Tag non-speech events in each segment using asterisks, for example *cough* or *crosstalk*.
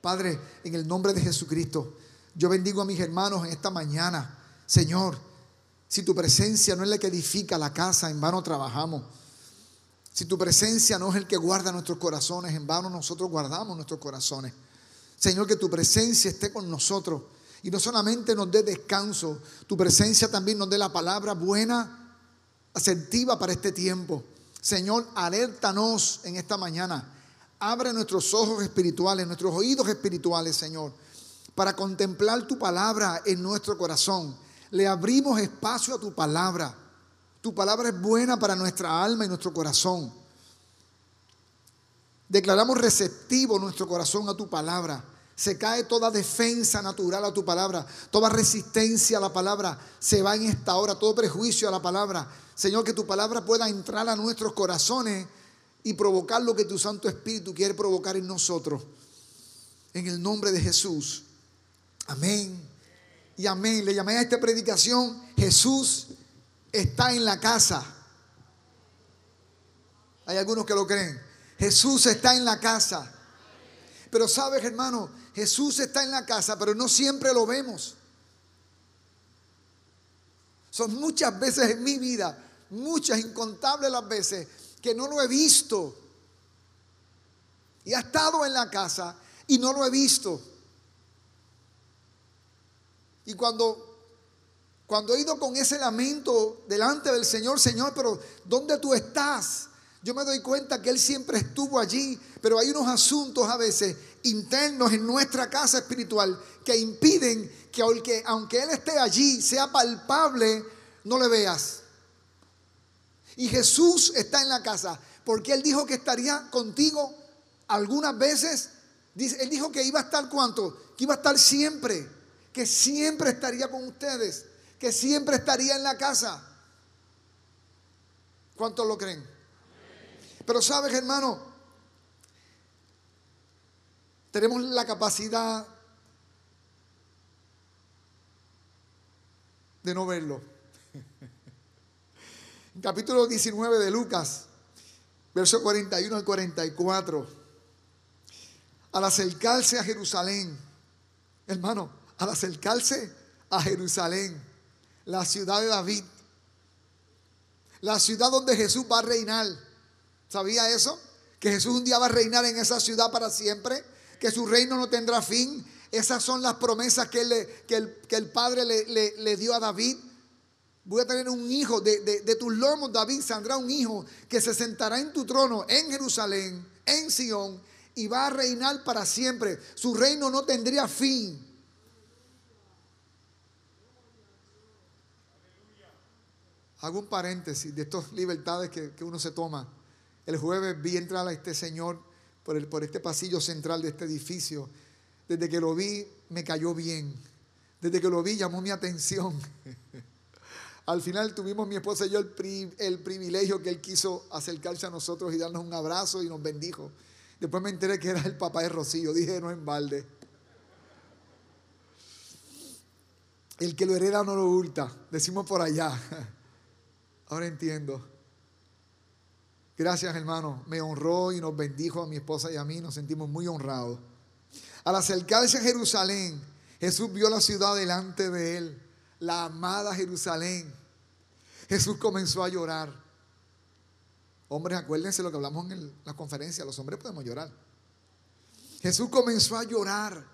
Padre, en el nombre de Jesucristo, yo bendigo a mis hermanos en esta mañana. Señor, si tu presencia no es la que edifica la casa, en vano trabajamos. Si tu presencia no es el que guarda nuestros corazones, en vano nosotros guardamos nuestros corazones. Señor, que tu presencia esté con nosotros y no solamente nos dé descanso, tu presencia también nos dé la palabra buena, asertiva para este tiempo. Señor, alértanos en esta mañana. Abre nuestros ojos espirituales, nuestros oídos espirituales, Señor, para contemplar tu palabra en nuestro corazón. Le abrimos espacio a tu palabra. Tu palabra es buena para nuestra alma y nuestro corazón. Declaramos receptivo nuestro corazón a tu palabra. Se cae toda defensa natural a tu palabra, toda resistencia a la palabra se va en esta hora, todo prejuicio a la palabra. Señor, que tu palabra pueda entrar a nuestros corazones y provocar lo que tu Santo Espíritu quiere provocar en nosotros. En el nombre de Jesús. Amén. Y amén. Le llamé a esta predicación, Jesús está en la casa. Hay algunos que lo creen. Jesús está en la casa. Pero sabes, hermano, Jesús está en la casa, pero no siempre lo vemos. Son muchas veces en mi vida, muchas, incontables las veces, que no lo he visto. Y ha estado en la casa y no lo he visto. Y cuando cuando he ido con ese lamento delante del Señor, Señor, pero ¿dónde tú estás? Yo me doy cuenta que Él siempre estuvo allí, pero hay unos asuntos a veces internos en nuestra casa espiritual que impiden que aunque, aunque Él esté allí, sea palpable, no le veas. Y Jesús está en la casa, porque Él dijo que estaría contigo algunas veces. Él dijo que iba a estar cuánto? Que iba a estar siempre, que siempre estaría con ustedes, que siempre estaría en la casa. ¿Cuántos lo creen? Pero sabes, hermano, tenemos la capacidad de no verlo. En capítulo 19 de Lucas, verso 41 al 44, al acercarse a Jerusalén, hermano, al acercarse a Jerusalén, la ciudad de David, la ciudad donde Jesús va a reinar. ¿Sabía eso? Que Jesús un día va a reinar en esa ciudad para siempre, que su reino no tendrá fin. Esas son las promesas que, el, Padre le, dio a David. Voy a tener un hijo, de, de tus lomos, David, saldrá un hijo que se sentará en tu trono en Jerusalén, en Sión, y va a reinar para siempre. Su reino no tendría fin. Hago un paréntesis de estas libertades que, uno se toma. El jueves vi entrar a este señor por, el, por este pasillo central de este edificio. Desde que lo vi, me cayó bien. Desde que lo vi, llamó mi atención. *laughs* Al final tuvimos mi esposa y yo el, el privilegio que él quiso acercarse a nosotros y darnos un abrazo y nos bendijo. Después me enteré que era el papá de Rocío. Dije, no en balde. El que lo hereda no lo hurta. Decimos por allá. *laughs* Ahora entiendo. Gracias hermano, me honró y nos bendijo a mi esposa y a mí, nos sentimos muy honrados. Al acercarse a Jerusalén, Jesús vio la ciudad delante de él, la amada Jerusalén. Jesús comenzó a llorar. Hombres, acuérdense lo que hablamos en la conferencia, los hombres podemos llorar. Jesús comenzó a llorar.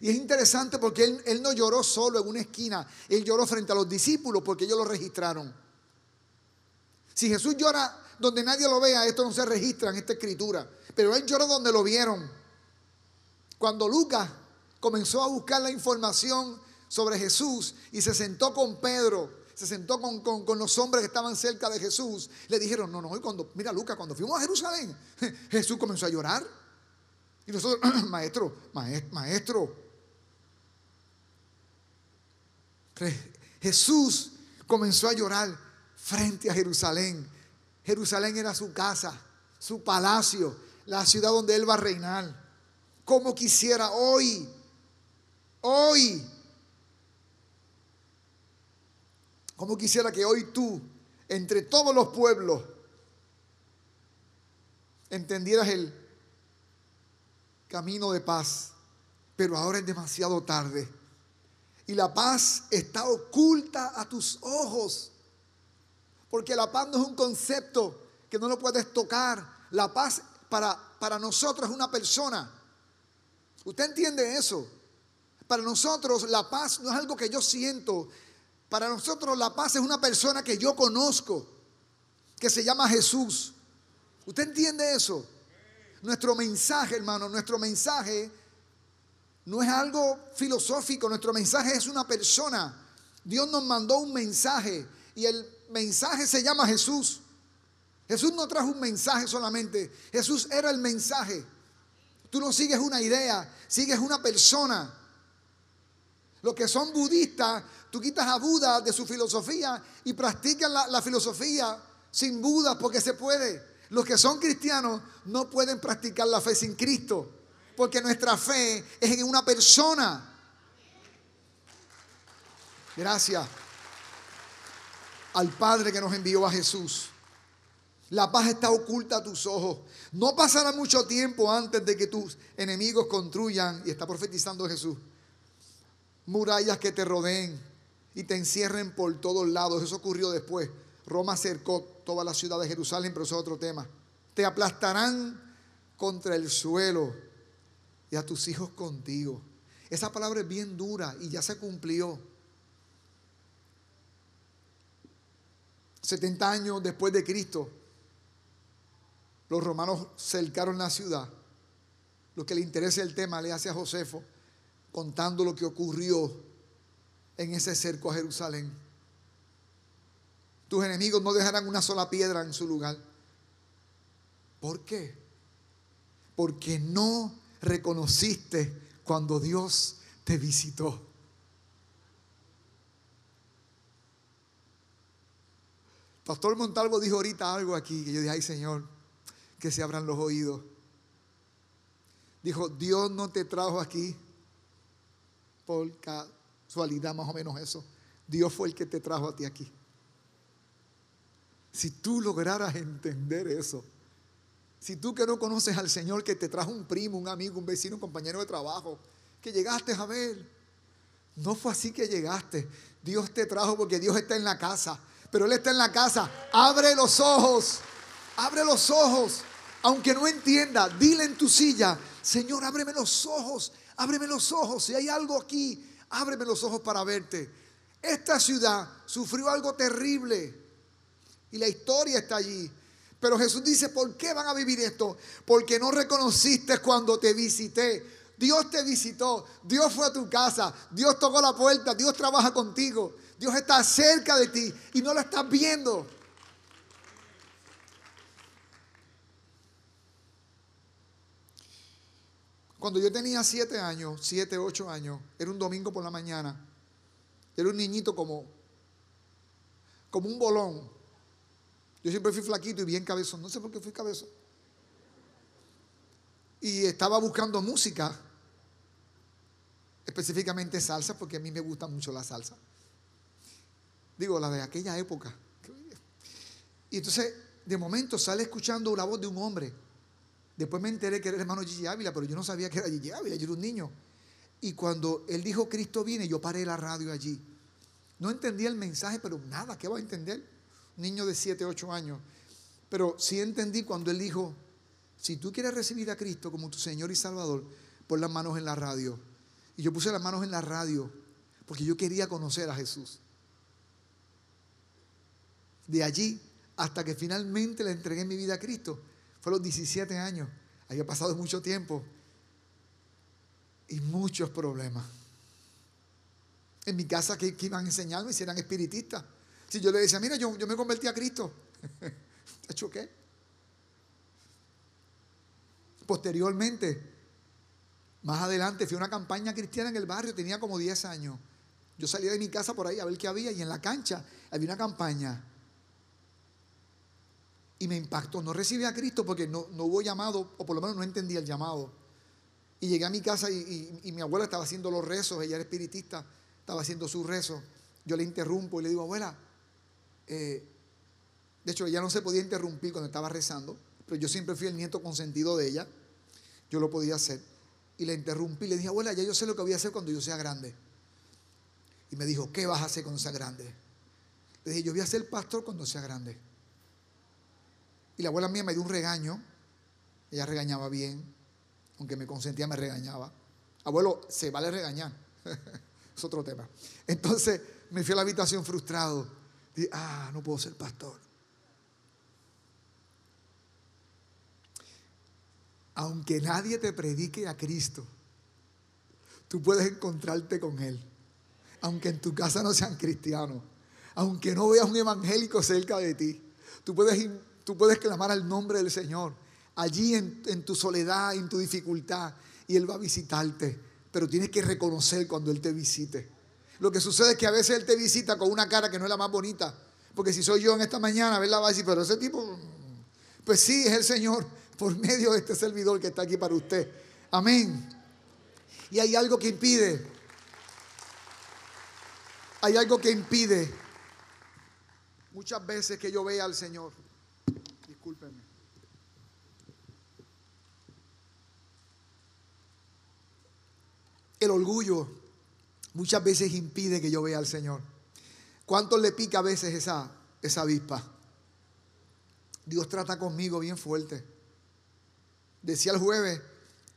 Y es interesante porque él, él no lloró solo en una esquina, él lloró frente a los discípulos porque ellos lo registraron. Si Jesús llora donde nadie lo vea, esto no se registra en esta escritura. Pero él lloró donde lo vieron. Cuando Lucas comenzó a buscar la información sobre Jesús y se sentó con Pedro, se sentó con, los hombres que estaban cerca de Jesús, le dijeron, no, no, cuando, mira Lucas, cuando fuimos a Jerusalén, *laughs* Jesús comenzó a llorar. Y nosotros, *clears throat* maestro, maestro, maestro. Jesús comenzó a llorar frente a Jerusalén. Jerusalén era su casa, su palacio, la ciudad donde él va a reinar. Como quisiera hoy, hoy, como quisiera que hoy tú, entre todos los pueblos, entendieras el camino de paz, pero ahora es demasiado tarde. Y la paz está oculta a tus ojos. Porque la paz no es un concepto que no lo puedes tocar. La paz para, para nosotros es una persona. ¿Usted entiende eso? Para nosotros la paz no es algo que yo siento. Para nosotros la paz es una persona que yo conozco, que se llama Jesús. ¿Usted entiende eso? Nuestro mensaje, hermano, nuestro mensaje no es algo filosófico, nuestro mensaje es una persona. Dios nos mandó un mensaje y el mensaje se llama Jesús. Jesús no trajo un mensaje solamente, Jesús era el mensaje. Tú no sigues una idea, sigues una persona. Los que son budistas, tú quitas a Buda de su filosofía y practican la, filosofía sin Buda porque se puede. Los que son cristianos no pueden practicar la fe sin Cristo porque nuestra fe es en una persona. Gracias al Padre que nos envió a Jesús. La paz está oculta a tus ojos. No pasará mucho tiempo antes de que tus enemigos construyan, y está profetizando Jesús, murallas que te rodeen y te encierren por todos lados. Eso ocurrió después. Roma cercó toda la ciudad de Jerusalén, pero eso es otro tema. Te aplastarán contra el suelo y a tus hijos contigo. Esa palabra es bien dura y ya se cumplió. 70 años después de Cristo, los romanos cercaron la ciudad. Lo que le interesa el tema le hace a Josefo contando lo que ocurrió en ese cerco a Jerusalén. Tus enemigos no dejarán una sola piedra en su lugar. ¿Por qué? Porque no reconociste cuando Dios te visitó. Pastor Montalvo dijo ahorita algo aquí que yo dije, ay Señor, que se abran los oídos. Dijo, Dios no te trajo aquí por casualidad, más o menos eso. Dios fue el que te trajo a ti aquí. Si tú lograras entender eso, si tú que no conoces al Señor que te trajo un primo, un amigo, un vecino, un compañero de trabajo, que llegaste a ver, no fue así que llegaste. Dios te trajo porque Dios está en la casa, pero Él está en la casa. Abre los ojos, abre los ojos aunque no entienda, dile en tu silla, Señor, ábreme los ojos, ábreme los ojos. Si hay algo aquí, ábreme los ojos para verte. Esta ciudad sufrió algo terrible y la historia está allí. Pero Jesús dice, ¿por qué van a vivir esto? Porque no reconociste cuando te visité. Dios te visitó, Dios fue a tu casa, Dios tocó la puerta, Dios trabaja contigo, Dios está cerca de ti y no lo estás viendo. Cuando yo tenía siete años, siete, ocho años, era un domingo por la mañana. Era un niñito como, como un bolón. Yo siempre fui flaquito y bien cabezón. No sé por qué fui cabezón. Y estaba buscando música, específicamente salsa, porque a mí me gusta mucho la salsa. Digo, la de aquella época. Y entonces, de momento sale escuchando la voz de un hombre Después me enteré que era el hermano Gigi Ávila, pero yo no sabía que era Gigi Ávila, yo era un niño. Y cuando él dijo Cristo viene, yo paré la radio allí. No entendía el mensaje, pero nada, ¿qué va a entender? Un niño de 7, 8 años. Pero sí entendí cuando él dijo, si tú quieres recibir a Cristo como tu Señor y Salvador, pon las manos en la radio. Y yo puse las manos en la radio porque yo quería conocer a Jesús. De allí hasta que finalmente le entregué mi vida a Cristo, fue a los 17 años. Había pasado mucho tiempo y muchos problemas. En mi casa, que, iban a enseñarme si eran espiritistas? Si yo le decía, mira, yo, yo me convertí a Cristo. *laughs* ¿Te choqué? Posteriormente, más adelante, fui a una campaña cristiana en el barrio, tenía como 10 años. Yo salía de mi casa por ahí a ver qué había y en la cancha había una campaña y me impactó. No recibí a Cristo porque no, hubo llamado, o por lo menos no entendía el llamado. Y llegué a mi casa y, mi abuela estaba haciendo los rezos, ella era espiritista, estaba haciendo sus rezos. Yo le interrumpo y le digo, abuela, eh", de hecho ella no se podía interrumpir cuando estaba rezando, pero yo siempre fui el nieto consentido de ella, yo lo podía hacer. y le interrumpí. Le dije, abuela, ya yo sé lo que voy a hacer cuando yo sea grande. Y me dijo, ¿qué vas a hacer cuando sea grande? Le dije, yo voy a ser pastor cuando sea grande. Y la abuela mía me dio un regaño. Ella regañaba bien, aunque me consentía, me regañaba. Abuelo, se vale regañar. *laughs* es otro tema. Entonces me fui a la habitación frustrado. Dije, ah, no puedo ser pastor. Aunque nadie te predique a Cristo, tú puedes encontrarte con Él. Aunque en tu casa no sean cristianos. Aunque no veas un evangélico cerca de ti. Tú puedes, tú puedes clamar al nombre del Señor. Allí en, tu soledad, en tu dificultad. Y Él va a visitarte pero tienes que reconocer cuando Él te visite. Lo que sucede es que a veces Él te visita con una cara que no es la más bonita. Porque si soy yo en esta mañana, ¿verdad? Va a decir, pero ese tipo, pues sí, es el Señor por medio de este servidor que está aquí para usted. Amén. Y hay algo que impide. Hay algo que impide muchas veces que yo vea al Señor. El orgullo muchas veces impide que yo vea al Señor. ¿Cuánto le pica a veces esa, esa avispa? Dios trata conmigo bien fuerte. Decía el jueves,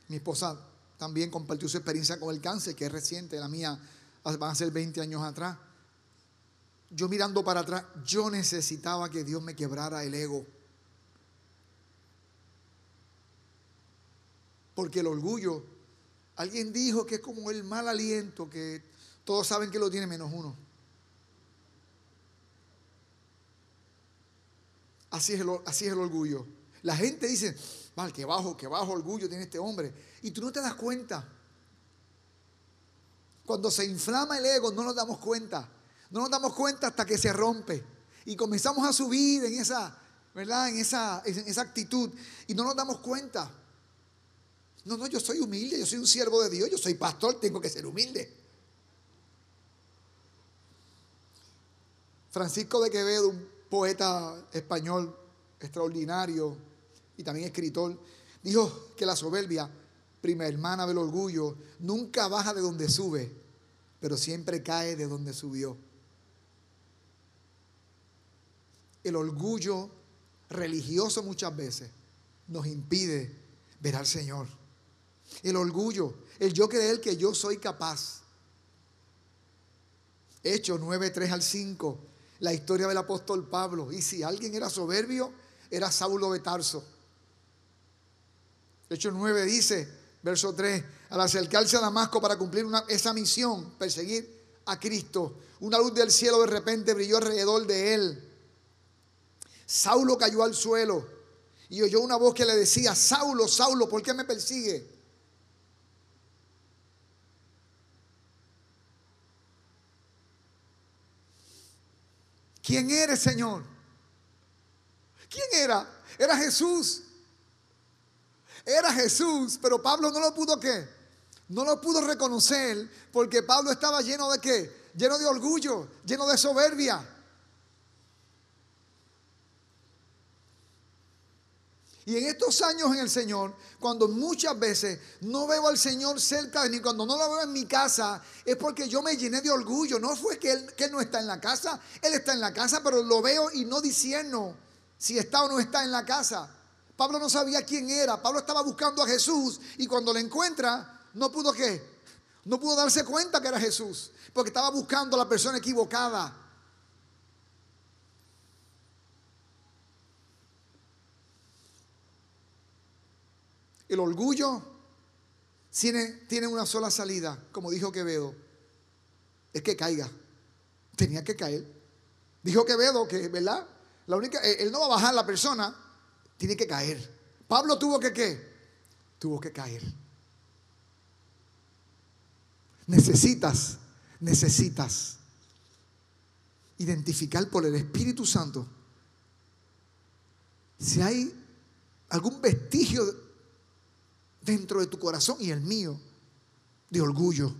mi esposa también compartió su experiencia con el cáncer, que es reciente, la mía van a ser 20 años atrás. Yo mirando para atrás, yo necesitaba que Dios me quebrara el ego. Porque el orgullo Alguien dijo que es como el mal aliento, que todos saben que lo tiene menos uno. Así es el, orgullo. La gente dice, mal, qué bajo, qué bajo orgullo tiene este hombre. Y tú no te das cuenta. Cuando se inflama el ego no nos damos cuenta. No nos damos cuenta hasta que se rompe. Y comenzamos a subir en esa, ¿verdad? En esa, en esa actitud. Y no nos damos cuenta. No, no, yo soy humilde, yo soy un siervo de Dios, yo soy pastor, tengo que ser humilde. Francisco de Quevedo, un poeta español extraordinario y también escritor, dijo que la soberbia, prima hermana del orgullo, nunca baja de donde sube, pero siempre cae de donde subió. El orgullo religioso muchas veces nos impide ver al Señor el orgullo, el yo creer que yo soy capaz. Hechos 9, 3 al 5, la historia del apóstol Pablo. Y si alguien era soberbio, era Saulo de Tarso. Hechos 9 dice, verso 3, al acercarse a Damasco para cumplir esa misión, perseguir a Cristo, una luz del cielo de repente brilló alrededor de él. Saulo cayó al suelo y oyó una voz que le decía, Saulo, Saulo, ¿por qué me persigue? ¿Quién eres, Señor? ¿Quién era? Era Jesús. Era Jesús, pero Pablo no lo pudo qué? No lo pudo reconocer porque Pablo estaba lleno de qué? Lleno de orgullo, lleno de soberbia. Y en estos años en el Señor, cuando muchas veces no veo al Señor cerca de mí, cuando no lo veo en mi casa, es porque yo me llené de orgullo. No fue que él, que no está en la casa, Él está en la casa, pero lo veo y no diciendo si está o no está en la casa. Pablo no sabía quién era. Pablo estaba buscando a Jesús y cuando le encuentra, no pudo qué? No pudo darse cuenta que era Jesús, porque estaba buscando a la persona equivocada. El orgullo tiene, tiene una sola salida, como dijo Quevedo, es que caiga. Tenía que caer. Dijo Quevedo que, ¿verdad? La única, eh, él no va a bajar la persona, tiene que caer. Pablo tuvo que qué? Tuvo que caer. Necesitas, necesitas identificar por el Espíritu Santo si hay algún vestigio dentro de tu corazón y el mío de orgullo.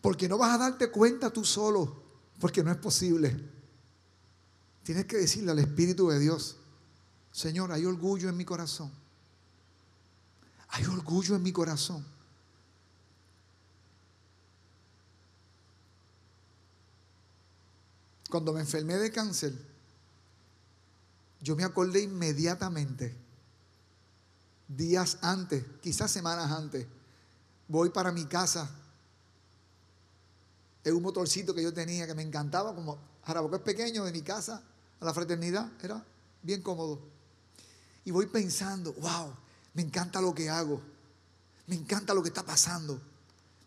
Porque no vas a darte cuenta tú solo, porque no es posible. Tienes que decirle al Espíritu de Dios, Señor, hay orgullo en mi corazón. Hay orgullo en mi corazón. Cuando me enfermé de cáncer, yo me acordé inmediatamente, días antes, quizás semanas antes, voy para mi casa. Es un motorcito que yo tenía que me encantaba, como Jarabaco es pequeño de mi casa a la fraternidad, era bien cómodo. Y voy pensando, wow, me encanta lo que hago, me encanta lo que está pasando,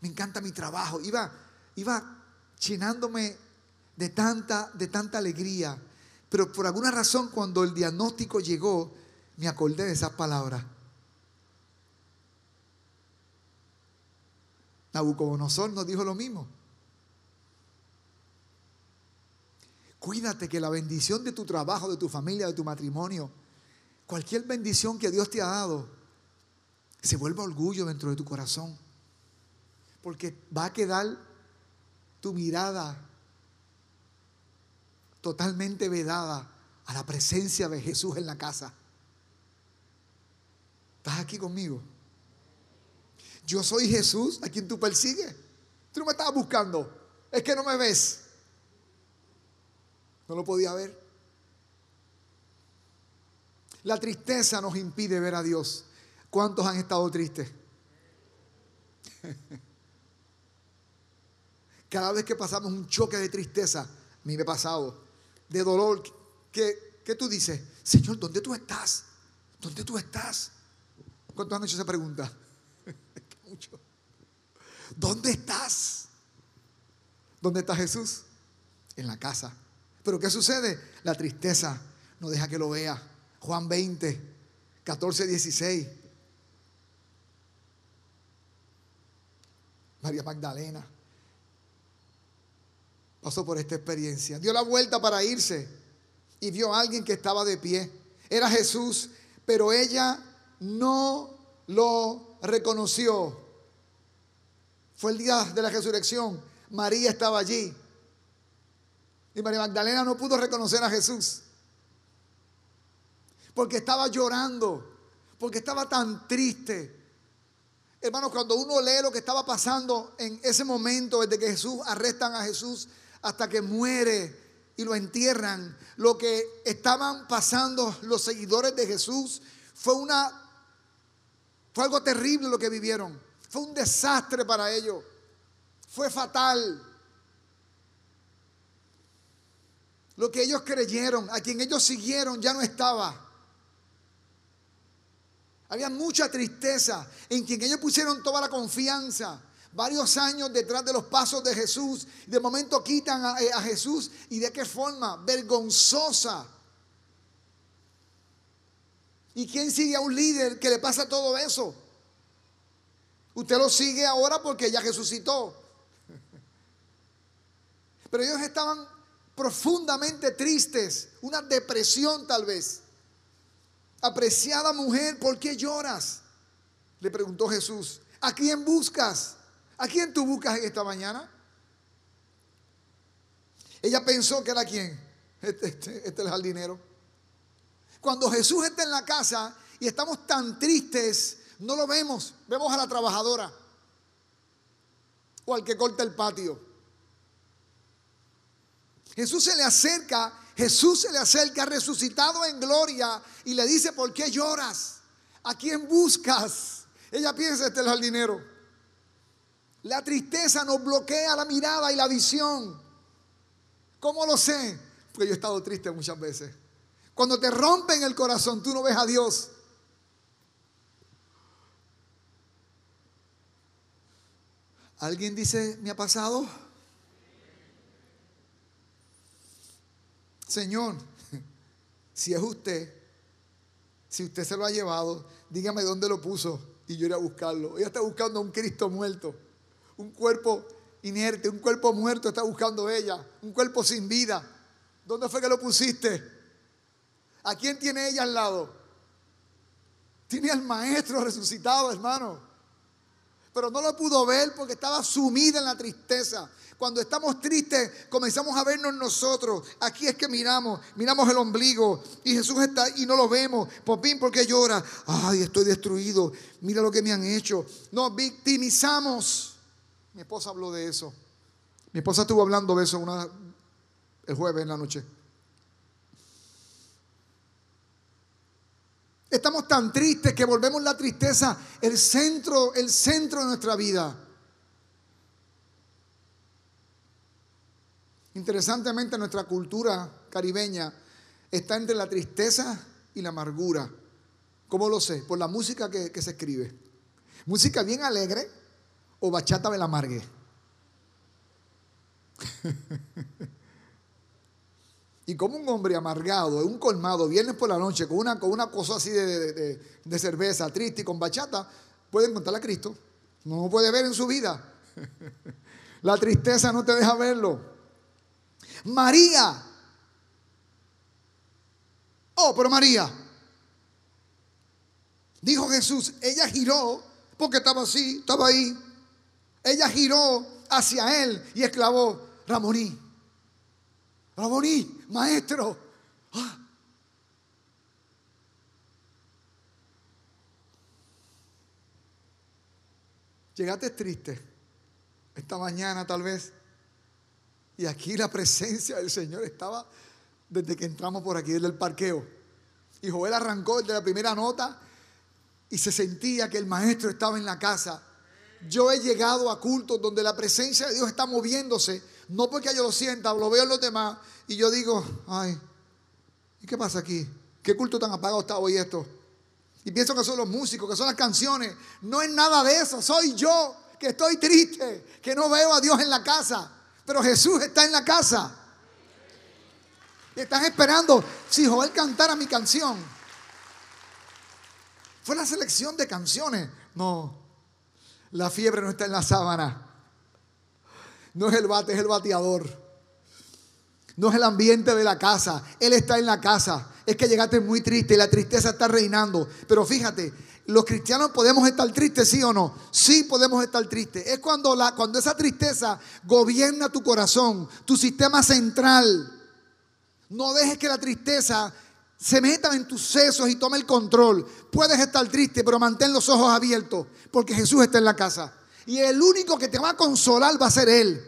me encanta mi trabajo. Iba, iba llenándome de tanta, de tanta alegría. Pero por alguna razón cuando el diagnóstico llegó, me acordé de esas palabras. Nabucodonosor nos dijo lo mismo. Cuídate que la bendición de tu trabajo, de tu familia, de tu matrimonio, cualquier bendición que Dios te ha dado, se vuelva orgullo dentro de tu corazón. Porque va a quedar tu mirada totalmente vedada a la presencia de Jesús en la casa. ¿Estás aquí conmigo? Yo soy Jesús a quien tú persigues. Tú no me estabas buscando. Es que no me ves. No lo podía ver. La tristeza nos impide ver a Dios. ¿Cuántos han estado tristes? *laughs* Cada vez que pasamos un choque de tristeza, a mí me ha pasado, de dolor, que, tú dices, Señor, ¿dónde tú estás? ¿Dónde tú estás? ¿Cuántos han hecho esa pregunta? *laughs* Mucho. ¿Dónde estás? ¿Dónde está Jesús? En la casa. Pero ¿qué sucede? La tristeza no deja que lo vea. Juan 20, 14, 16. María Magdalena pasó por esta experiencia. Dio la vuelta para irse y vio a alguien que estaba de pie. Era Jesús, pero ella no lo reconoció. Fue el día de la resurrección. María estaba allí. Y María Magdalena no pudo reconocer a Jesús. Porque estaba llorando. Porque estaba tan triste. Hermanos, cuando uno lee lo que estaba pasando en ese momento, desde que Jesús arrestan a Jesús hasta que muere y lo entierran, lo que estaban pasando los seguidores de Jesús fue una fue algo terrible lo que vivieron. Fue un desastre para ellos. Fue fatal. Lo que ellos creyeron, a quien ellos siguieron, ya no estaba. Había mucha tristeza en quien ellos pusieron toda la confianza. Varios años detrás de los pasos de Jesús. De momento quitan a, a Jesús. ¿Y de qué forma? Vergonzosa. ¿Y quién sigue a un líder que le pasa todo eso? Usted lo sigue ahora porque ya resucitó. *laughs* Pero ellos estaban profundamente tristes, una depresión tal vez. Apreciada mujer, ¿por qué lloras? Le preguntó Jesús. ¿A quién buscas? ¿A quién tú buscas en esta mañana? Ella pensó que era quién. Este, este, este es el jardinero. Cuando Jesús está en la casa y estamos tan tristes, no lo vemos. Vemos a la trabajadora o al que corta el patio. Jesús se le acerca, Jesús se le acerca resucitado en gloria y le dice, ¿por qué lloras? ¿A quién buscas? Ella piensa, este es el jardinero. La tristeza nos bloquea la mirada y la visión. ¿Cómo lo sé? Porque yo he estado triste muchas veces. Cuando te rompen el corazón, tú no ves a Dios. ¿Alguien dice, me ha pasado? Señor, *laughs* si es usted, si usted se lo ha llevado, dígame dónde lo puso y yo iré a buscarlo. Ella está buscando a un Cristo muerto, un cuerpo inerte, un cuerpo muerto está buscando ella, un cuerpo sin vida. ¿Dónde fue que lo pusiste? ¿A quién tiene ella al lado? Tiene al maestro resucitado, hermano. pero no lo pudo ver porque estaba sumida en la tristeza. Cuando estamos tristes, comenzamos a vernos nosotros. Aquí es que miramos, miramos el ombligo y Jesús está y no lo vemos. ¿por qué llora? Ay, estoy destruido. Mira lo que me han hecho. Nos victimizamos. Mi esposa habló de eso. Mi esposa estuvo hablando de eso una, el jueves en la noche. Estamos tan tristes que volvemos la tristeza el centro, el centro de nuestra vida. Interesantemente, nuestra cultura caribeña está entre la tristeza y la amargura. ¿Cómo lo sé? Por la música que, que se escribe. Música bien alegre o bachata de la amargue. *laughs* Y como un hombre amargado, un colmado, viernes por la noche, con una, con una cosa así de, cerveza, triste y con bachata, puede encontrar a Cristo. No lo puede ver en su vida. *laughs* La tristeza no te deja verlo. María. Oh, pero María. Dijo Jesús, ella giró, porque estaba así, estaba ahí. Ella giró hacia él y exclamó, Ramoní, Ramoní, maestro. Ah. Llegaste triste esta mañana tal vez. Y aquí la presencia del Señor estaba desde que entramos por aquí, desde el parqueo. Y Joel arrancó desde la primera nota y se sentía que el maestro estaba en la casa. Yo he llegado a cultos donde la presencia de Dios está moviéndose no porque yo lo sienta lo veo en los demás y yo digo, ay, ¿y qué pasa aquí? ¿Qué culto tan apagado está hoy esto? Y pienso que son los músicos, que son las canciones. No es nada de eso, soy yo que estoy triste, que no veo a Dios en la casa. Pero Jesús está en la casa. Están esperando si Joel cantara mi canción. Fue la selección de canciones. No, la fiebre no está en la sábana. No es el bate, es el bateador. No es el ambiente de la casa. Él está en la casa. Es que llegaste muy triste y la tristeza está reinando. Pero fíjate, los cristianos podemos estar tristes, sí o no. Sí podemos estar tristes. Es cuando, la, cuando esa tristeza gobierna tu corazón, tu sistema central. No dejes que la tristeza se meta en tus sesos y tome el control. Puedes estar triste, pero mantén los ojos abiertos porque Jesús está en la casa. Y el único que te va a consolar va a ser Él.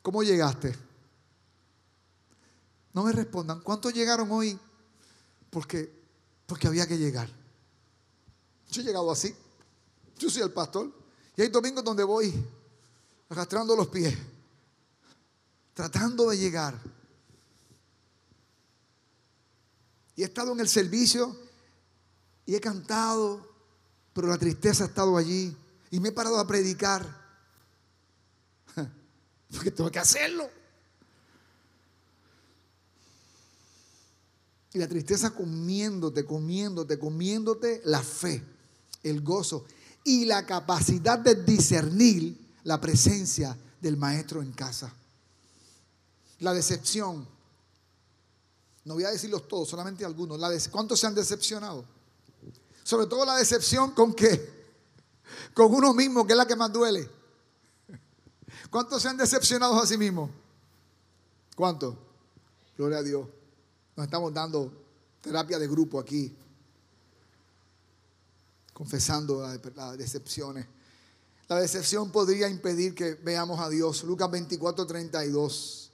¿Cómo llegaste? No me respondan. ¿Cuántos llegaron hoy? Porque, porque había que llegar. Yo he llegado así. Yo soy el pastor. Y hay domingos donde voy arrastrando los pies, tratando de llegar. Y he estado en el servicio y he cantado pero la tristeza ha estado allí y me he parado a predicar. *laughs* Porque tengo que hacerlo. Y la tristeza comiéndote, comiéndote, comiéndote la fe, el gozo y la capacidad de discernir la presencia del maestro en casa. La decepción. No voy a decirlos todos, solamente algunos. La ¿Cuántos se han decepcionado? Sobre todo la decepción con qué? *laughs* Con uno mismo, que es la que más duele. ¿Cuántos se han decepcionado a sí mismos? ¿Cuántos? Gloria a Dios. Nos estamos dando terapia de grupo aquí. Confesando las decepciones. La decepción podría impedir que veamos a Dios. Lucas 24, 32.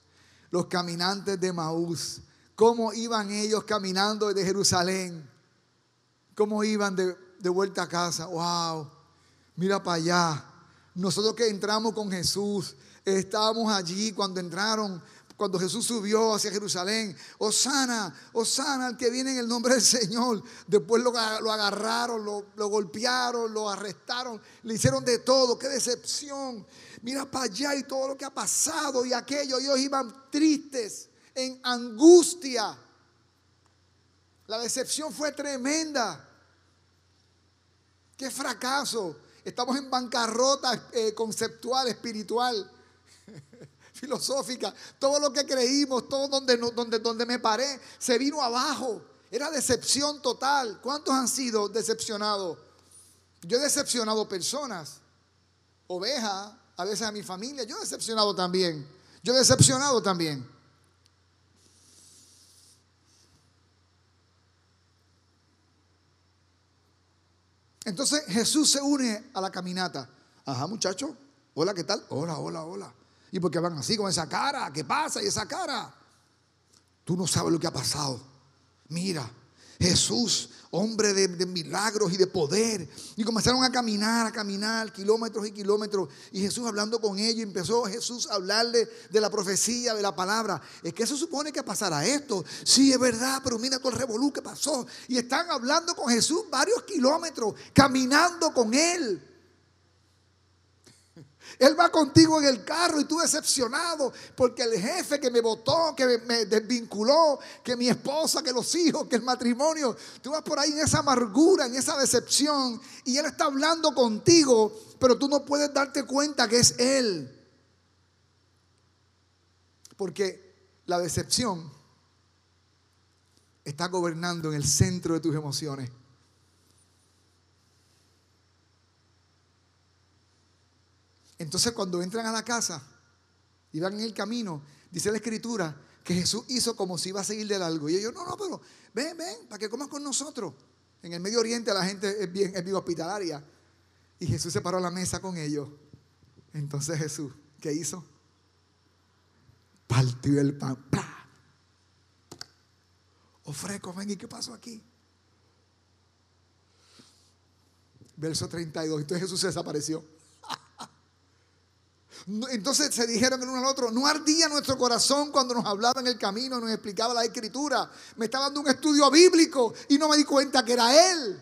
Los caminantes de Maús. ¿Cómo iban ellos caminando desde Jerusalén? cómo iban de, vuelta a casa. ¡Wow! Mira para allá. Nosotros que entramos con Jesús, estábamos allí cuando entraron, cuando Jesús subió hacia Jerusalén. Osana, Osana, el que viene en el nombre del Señor. Después lo, agarraron, lo, lo, golpearon, lo arrestaron, le hicieron de todo. ¡Qué decepción! Mira para allá y todo lo que ha pasado y aquello. Ellos iban tristes, en angustia. La decepción fue tremenda. Qué fracaso. Estamos en bancarrota eh, conceptual, espiritual, *laughs* filosófica. Todo lo que creímos, todo donde, donde, donde me paré, se vino abajo. Era decepción total. ¿Cuántos han sido decepcionados? Yo he decepcionado personas, ovejas, a veces a mi familia. Yo he decepcionado también. Yo he decepcionado también. Entonces Jesús se une a la caminata. Ajá, muchacho. Hola, ¿qué tal? Hola, hola, hola. ¿Y por qué van así con esa cara? ¿Qué pasa? ¿Y esa cara? Tú no sabes lo que ha pasado. Mira, Jesús, hombre de, milagros y de poder. Y comenzaron a caminar, a caminar, kilómetros y kilómetros. Y Jesús hablando con ellos, empezó Jesús a hablarle de la profecía, de la palabra. Es que se supone que pasará esto. Sí, es verdad, pero mira todo el revolú que pasó. Y están hablando con Jesús varios kilómetros, caminando con él. Él va contigo en el carro y tú decepcionado porque el jefe que me votó, que me desvinculó, que mi esposa, que los hijos, que el matrimonio, tú vas por ahí en esa amargura, en esa decepción y Él está hablando contigo, pero tú no puedes darte cuenta que es Él. Porque la decepción está gobernando en el centro de tus emociones. Entonces cuando entran a la casa y van en el camino, dice la escritura que Jesús hizo como si iba a seguir de largo. Y ellos, no, no, pero ven, ven, para que comas con nosotros. En el Medio Oriente la gente es bien, es bien hospitalaria. Y Jesús se paró a la mesa con ellos. Entonces Jesús, ¿qué hizo? Partió el pan. Ofreco, ven, ¿y qué pasó aquí? Verso 32. Entonces Jesús desapareció. Entonces se dijeron el uno al otro, no ardía nuestro corazón cuando nos hablaba en el camino, nos explicaba la escritura. Me estaba dando un estudio bíblico y no me di cuenta que era él.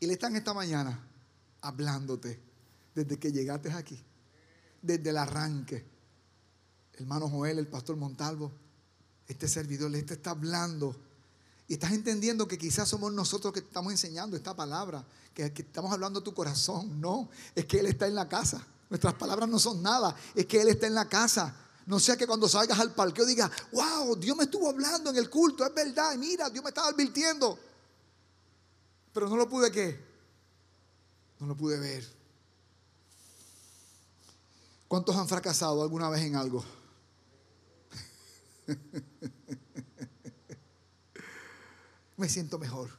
Y le están esta mañana hablándote desde que llegaste aquí, desde el arranque. Hermano Joel, el pastor Montalvo, este servidor, le está hablando y estás entendiendo que quizás somos nosotros que estamos enseñando esta palabra, que, estamos hablando tu corazón. No, es que Él está en la casa. Nuestras palabras no son nada, es que Él está en la casa. No sea que cuando salgas al parqueo digas, wow, Dios me estuvo hablando en el culto, es verdad, mira, Dios me estaba advirtiendo. Pero no lo pude qué? No lo pude ver. ¿Cuántos han fracasado alguna vez en algo? *laughs* me siento mejor.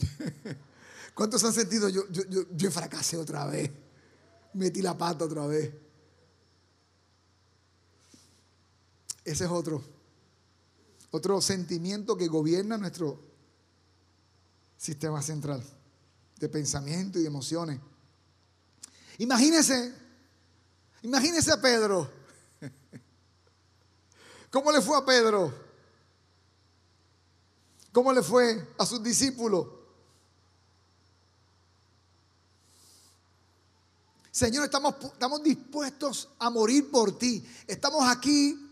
*laughs* ¿Cuántos han sentido? Yo, yo, fracasé otra vez. Metí la pata otra vez. Ese es otro. Otro sentimiento que gobierna nuestro sistema central de pensamiento y emociones. Imagínese, imagínese a Pedro. *laughs* ¿Cómo le fue a Pedro? ¿Cómo le fue a sus discípulos? Señor, estamos, estamos dispuestos a morir por ti. Estamos aquí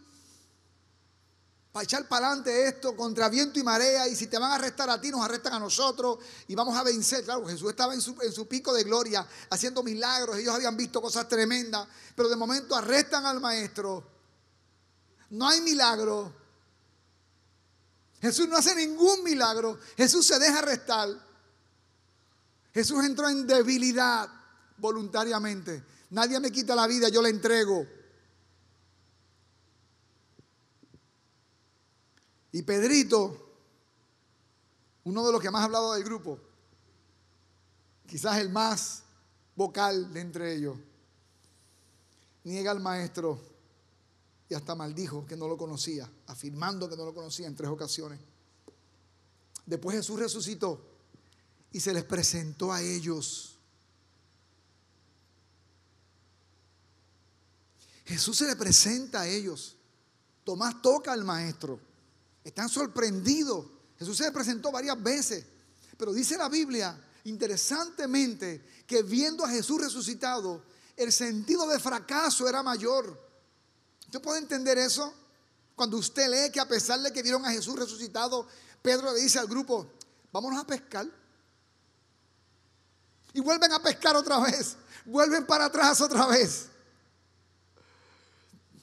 para echar para adelante esto contra viento y marea. Y si te van a arrestar a ti, nos arrestan a nosotros y vamos a vencer. Claro, Jesús estaba en su, en su pico de gloria haciendo milagros. Ellos habían visto cosas tremendas. Pero de momento arrestan al maestro. No hay milagro. Jesús no hace ningún milagro. Jesús se deja arrestar. Jesús entró en debilidad voluntariamente. Nadie me quita la vida, yo la entrego. Y Pedrito, uno de los que más ha hablado del grupo, quizás el más vocal de entre ellos, niega al maestro y hasta maldijo que no lo conocía, afirmando que no lo conocía en tres ocasiones. Después Jesús resucitó y se les presentó a ellos. Jesús se le presenta a ellos. Tomás toca al maestro. Están sorprendidos. Jesús se le presentó varias veces. Pero dice la Biblia, interesantemente, que viendo a Jesús resucitado, el sentido de fracaso era mayor. ¿Usted puede entender eso? Cuando usted lee que a pesar de que vieron a Jesús resucitado, Pedro le dice al grupo, vámonos a pescar. Y vuelven a pescar otra vez. Vuelven para atrás otra vez.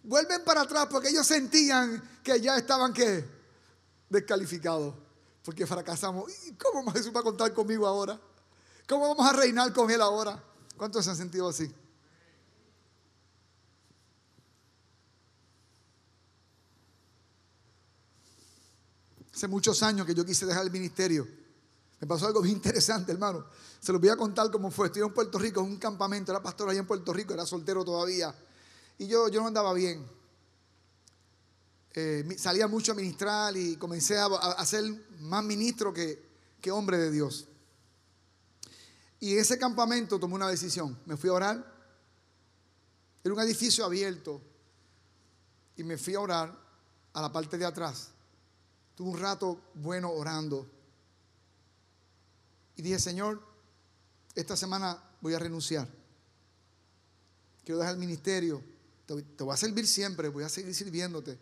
Vuelven para atrás porque ellos sentían que ya estaban descalificados. Porque fracasamos. ¿Y cómo Jesús va a contar conmigo ahora? ¿Cómo vamos a reinar con Él ahora? ¿Cuántos se han sentido así? Hace muchos años que yo quise dejar el ministerio. Me pasó algo bien interesante, hermano. Se los voy a contar cómo fue. Estoy en Puerto Rico, en un campamento. Era pastor allá en Puerto Rico, era soltero todavía. Y yo, yo no andaba bien. Eh, salía mucho a ministrar y comencé a, a ser más ministro que, que hombre de Dios. Y en ese campamento tomé una decisión. Me fui a orar. Era un edificio abierto. Y me fui a orar a la parte de atrás. Tuve un rato bueno orando. Y dije, Señor, esta semana voy a renunciar. Quiero dejar el ministerio. Te, voy a servir siempre, voy a seguir sirviéndote.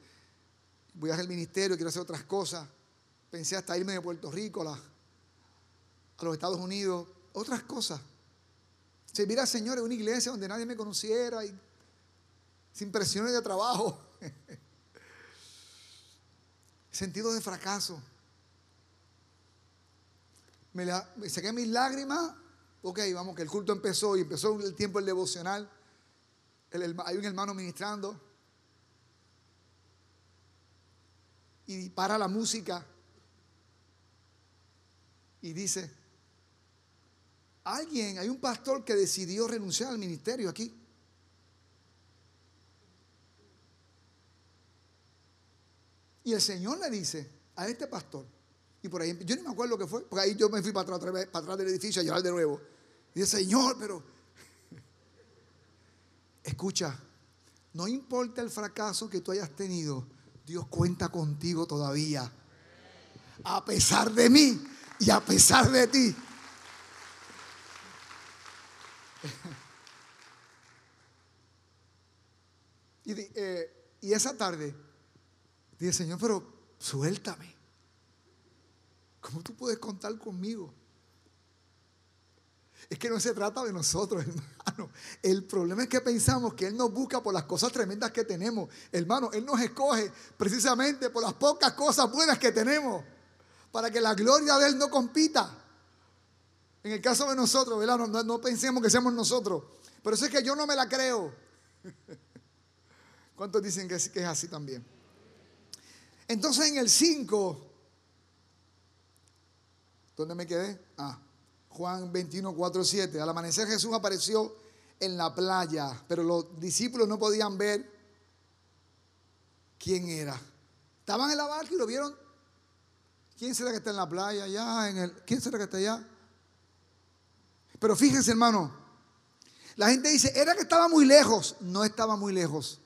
Voy a dejar el ministerio, quiero hacer otras cosas. Pensé hasta irme de Puerto Rico a, a los Estados Unidos, otras cosas. Servir al Señor en una iglesia donde nadie me conociera y sin presiones de trabajo. *laughs* sentido de fracaso. Me, saqué mis lágrimas. Ok, vamos, que el culto empezó y empezó el tiempo del devocional. hay un hermano ministrando. Y para la música. Y dice, alguien, hay un pastor que decidió renunciar al ministerio aquí. Y el Señor le dice a este pastor, y por ahí, yo ni me acuerdo que fue, porque ahí yo me fui para atrás, del edificio a llorar de nuevo. Y dice, Señor, pero *laughs* escucha, no importa el fracaso que tú hayas tenido, Dios cuenta contigo todavía. A pesar de mí y a pesar de ti. *laughs* eh, y esa tarde Dije, Señor, pero suéltame. ¿Cómo tú puedes contar conmigo? Es que no se trata de nosotros, *laughs* hermano. El problema es que pensamos que Él nos busca por las cosas tremendas que tenemos. Hermano, Él nos escoge precisamente por las pocas cosas buenas que tenemos. Para que la gloria de Él no compita. En el caso de nosotros, ¿verdad? No, pensemos que seamos nosotros. Pero eso es que yo no me la creo. *laughs* ¿Cuántos dicen que es así también? Entonces en el 5, ¿dónde me quedé? Ah, Juan 21, 4, 7. Al amanecer Jesús apareció en la playa, pero los discípulos no podían ver quién era. Estaban en la barca y lo vieron. ¿Quién será que está en la playa allá? En el, ¿Quién será que está allá? Pero fíjense, hermano, la gente dice, era que estaba muy lejos. No estaba muy lejos.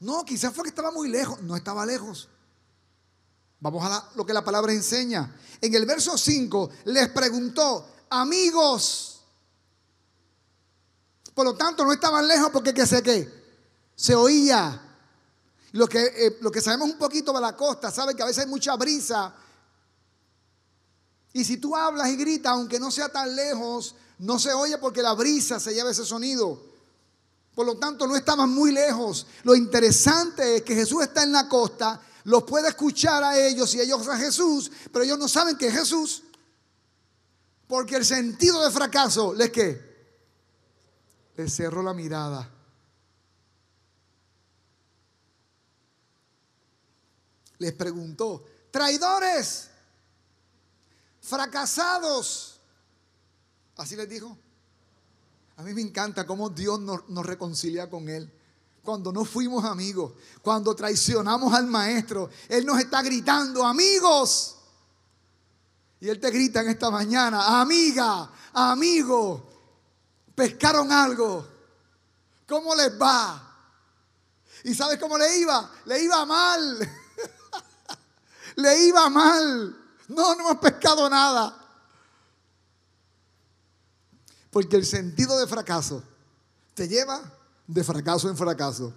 No, quizás fue que estaba muy lejos. No estaba lejos. Vamos a lo que la palabra enseña. En el verso 5 les preguntó, amigos. Por lo tanto, no estaban lejos porque que sé qué, se oía. Lo que, eh, lo que sabemos un poquito de la costa, sabe que a veces hay mucha brisa. Y si tú hablas y gritas, aunque no sea tan lejos, no se oye porque la brisa se lleva ese sonido. Por lo tanto, no estaban muy lejos. Lo interesante es que Jesús está en la costa los puede escuchar a ellos y ellos a Jesús, pero ellos no saben que es Jesús. Porque el sentido de fracaso, ¿les qué? Les cerró la mirada. Les preguntó, traidores, fracasados. Así les dijo. A mí me encanta cómo Dios nos, nos reconcilia con Él cuando no fuimos amigos, cuando traicionamos al maestro. Él nos está gritando, amigos. Y Él te grita en esta mañana, amiga, amigo, pescaron algo. ¿Cómo les va? ¿Y sabes cómo le iba? Le iba mal. *laughs* le iba mal. No, no hemos pescado nada. Porque el sentido de fracaso te lleva de fracaso en fracaso.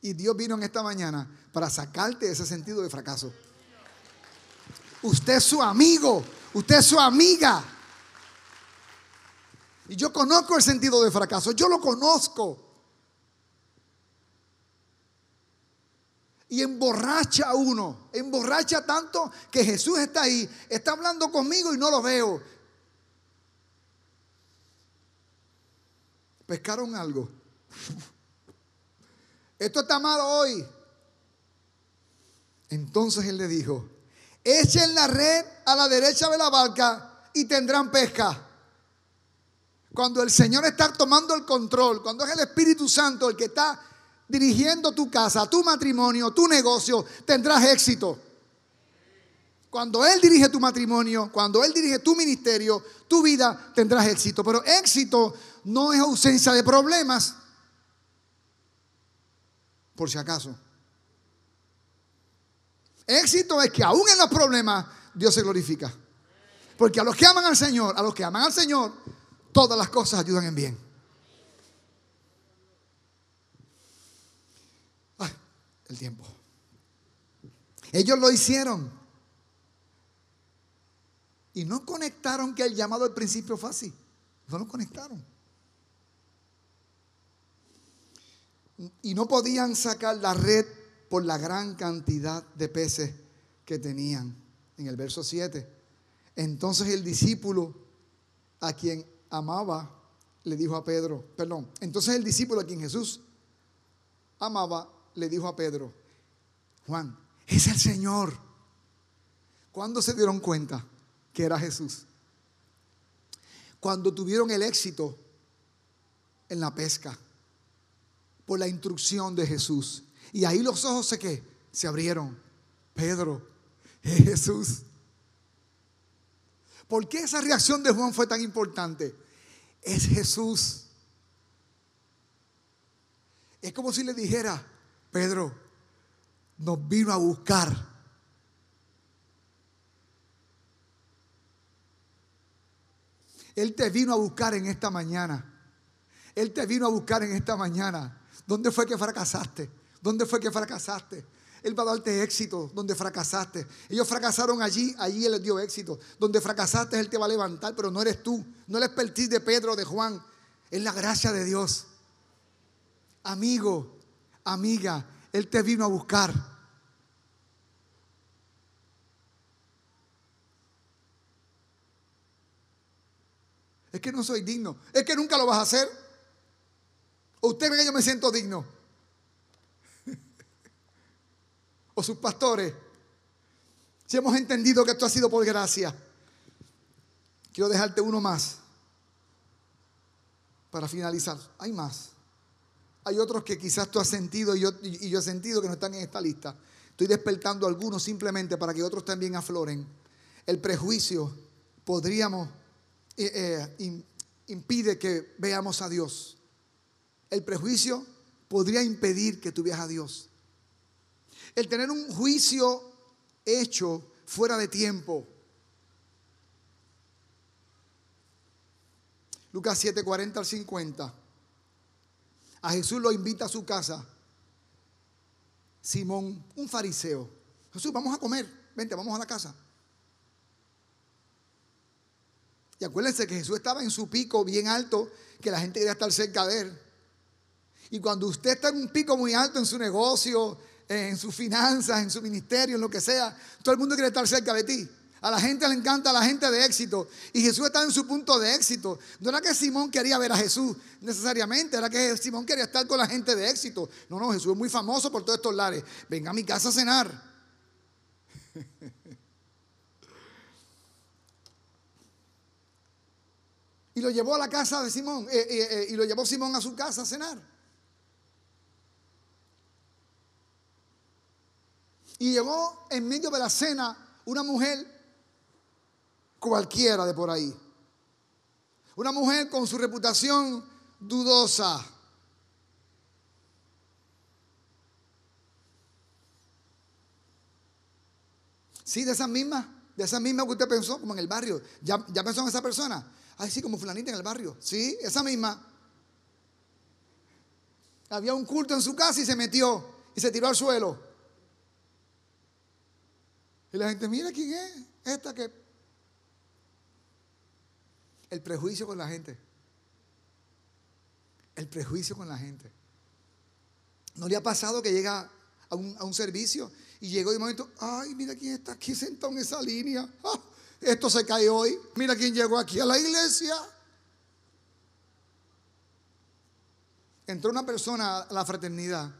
Y Dios vino en esta mañana para sacarte ese sentido de fracaso. Usted es su amigo, usted es su amiga. Y yo conozco el sentido de fracaso, yo lo conozco. y emborracha a uno. Emborracha tanto que Jesús está ahí, está hablando conmigo y no lo veo. Pescaron algo. Esto está malo hoy. Entonces él le dijo, echen la red a la derecha de la barca y tendrán pesca. Cuando el Señor está tomando el control, cuando es el Espíritu Santo el que está dirigiendo tu casa, tu matrimonio, tu negocio, tendrás éxito. Cuando Él dirige tu matrimonio, cuando Él dirige tu ministerio, tu vida, tendrás éxito. Pero éxito no es ausencia de problemas, por si acaso. Éxito es que aún en los problemas Dios se glorifica. Porque a los que aman al Señor, a los que aman al Señor, todas las cosas ayudan en bien. el tiempo. Ellos lo hicieron. Y no conectaron que el llamado al principio fue así. No lo conectaron. Y no podían sacar la red por la gran cantidad de peces que tenían. En el verso 7. Entonces el discípulo a quien amaba le dijo a Pedro, perdón, entonces el discípulo a quien Jesús amaba le dijo a Pedro, Juan, es el Señor. ¿Cuándo se dieron cuenta que era Jesús? Cuando tuvieron el éxito en la pesca por la instrucción de Jesús. Y ahí los ojos se que se abrieron. Pedro, es Jesús. ¿Por qué esa reacción de Juan fue tan importante? Es Jesús. Es como si le dijera, Pedro nos vino a buscar. Él te vino a buscar en esta mañana. Él te vino a buscar en esta mañana. ¿Dónde fue que fracasaste? ¿Dónde fue que fracasaste? Él va a darte éxito donde fracasaste. Ellos fracasaron allí, allí Él les dio éxito. Donde fracasaste, Él te va a levantar, pero no eres tú. No el expertise de Pedro de Juan. Es la gracia de Dios. Amigo, amiga, Él te vino a buscar. Es que no soy digno. Es que nunca lo vas a hacer. ¿O usted ve que yo me siento digno? *laughs* ¿O sus pastores? Si hemos entendido que esto ha sido por gracia. Quiero dejarte uno más para finalizar. Hay más. Hay otros que quizás tú has sentido y yo, he sentido que no están en esta lista. Estoy despertando algunos simplemente para que otros también afloren. El prejuicio podríamos, eh, eh, impide que veamos a Dios. El prejuicio podría impedir que tú veas a Dios. El tener un juicio hecho fuera de tiempo. Lucas 7, 40 al 50 a Jesús lo invita a su casa. Simón, un fariseo. Jesús, vamos a comer. Vente, vamos a la casa. Y acuérdense que Jesús estaba en su pico bien alto, que la gente quería estar cerca de él. Y cuando usted está en un pico muy alto en su negocio, en sus finanzas, en su ministerio, en lo que sea, todo el mundo quiere estar cerca de ti. A la gente le encanta la gente de éxito. Y Jesús está en su punto de éxito. No era que Simón quería ver a Jesús necesariamente, era que Simón quería estar con la gente de éxito. No, no, Jesús es muy famoso por todos estos lares. Venga a mi casa a cenar. *laughs* y lo llevó a la casa de Simón. Eh, eh, eh, y lo llevó Simón a su casa a cenar. Y llegó en medio de la cena una mujer cualquiera de por ahí. Una mujer con su reputación dudosa. Sí, de esa misma, de esa misma que usted pensó, como en el barrio. ¿Ya, ya pensó en esa persona? Ay, sí, como fulanita en el barrio. Sí, esa misma. Había un culto en su casa y se metió y se tiró al suelo. Y la gente, mira quién es esta que el prejuicio con la gente. El prejuicio con la gente. ¿No le ha pasado que llega a un, servicio y llegó de momento, ay, mira quién está aquí sentado en esa línea. Ah, esto se cae hoy. Mira quién llegó aquí a la iglesia. Entró una persona a la fraternidad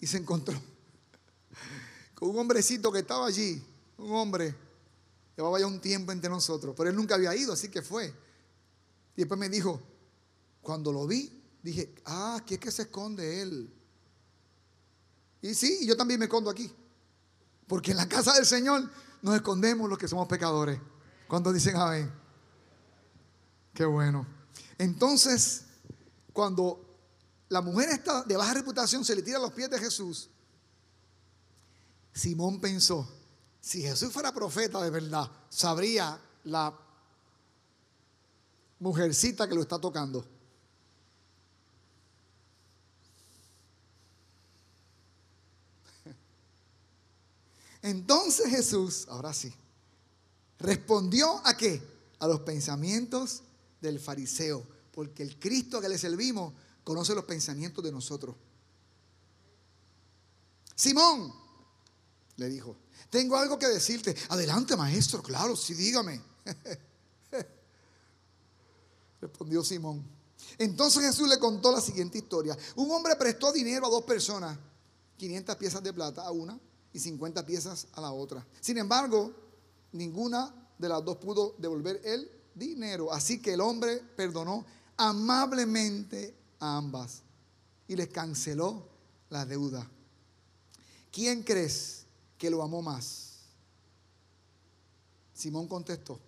y se encontró un hombrecito que estaba allí, un hombre, llevaba ya un tiempo entre nosotros, pero él nunca había ido, así que fue. Y después me dijo, cuando lo vi, dije, ah, aquí es que se esconde él. Y sí, yo también me escondo aquí. Porque en la casa del Señor nos escondemos los que somos pecadores. Cuando dicen amén. Qué bueno. Entonces, cuando la mujer está de baja reputación, se le tira los pies de Jesús. Simón pensó, si Jesús fuera profeta de verdad, sabría la mujercita que lo está tocando. *laughs* Entonces Jesús, ahora sí, respondió a qué? A los pensamientos del fariseo, porque el Cristo que le servimos conoce los pensamientos de nosotros. Simón, le dijo, tengo algo que decirte. Adelante, maestro, claro, sí, dígame. *laughs* Respondió Simón. Entonces Jesús le contó la siguiente historia. Un hombre prestó dinero a dos personas, 500 piezas de plata a una y 50 piezas a la otra. Sin embargo, ninguna de las dos pudo devolver el dinero. Así que el hombre perdonó amablemente a ambas y les canceló la deuda. ¿Quién crees que lo amó más? Simón contestó,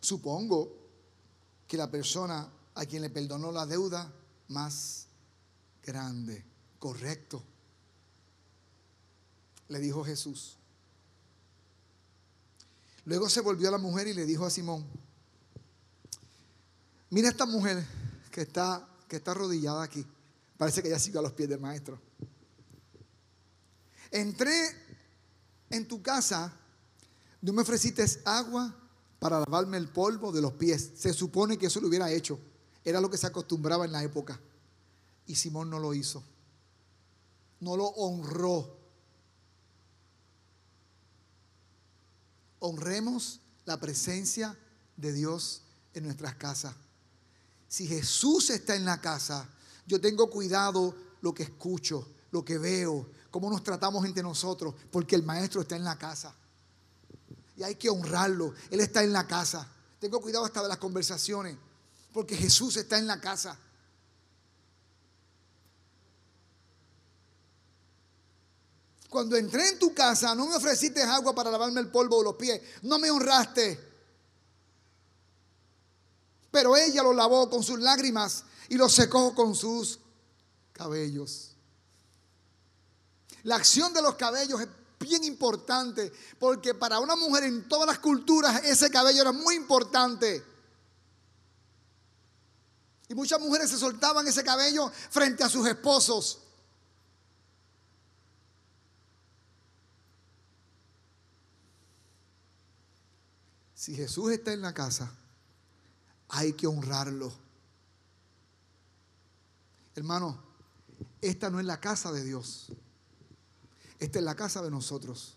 supongo que la persona a quien le perdonó la deuda más grande. Correcto le dijo Jesús. Luego se volvió a la mujer y le dijo a Simón, mira esta mujer que está, que está arrodillada aquí. Parece que ya sigue a los pies del maestro. Entré en tu casa, no me ofreciste agua para lavarme el polvo de los pies. Se supone que eso lo hubiera hecho. Era lo que se acostumbraba en la época. Y Simón no lo hizo. No lo honró. honremos la presencia de Dios en nuestras casas. Si Jesús está en la casa, yo tengo cuidado lo que escucho, lo que veo, cómo nos tratamos entre nosotros, porque el Maestro está en la casa. Y hay que honrarlo. Él está en la casa. Tengo cuidado hasta de las conversaciones, porque Jesús está en la casa. Cuando entré en tu casa, no me ofreciste agua para lavarme el polvo de los pies. No me honraste. Pero ella lo lavó con sus lágrimas y lo secó con sus cabellos. La acción de los cabellos es bien importante porque para una mujer en todas las culturas ese cabello era muy importante. Y muchas mujeres se soltaban ese cabello frente a sus esposos. Si Jesús está en la casa, hay que honrarlo. Hermano, esta no es la casa de Dios. Esta es la casa de nosotros.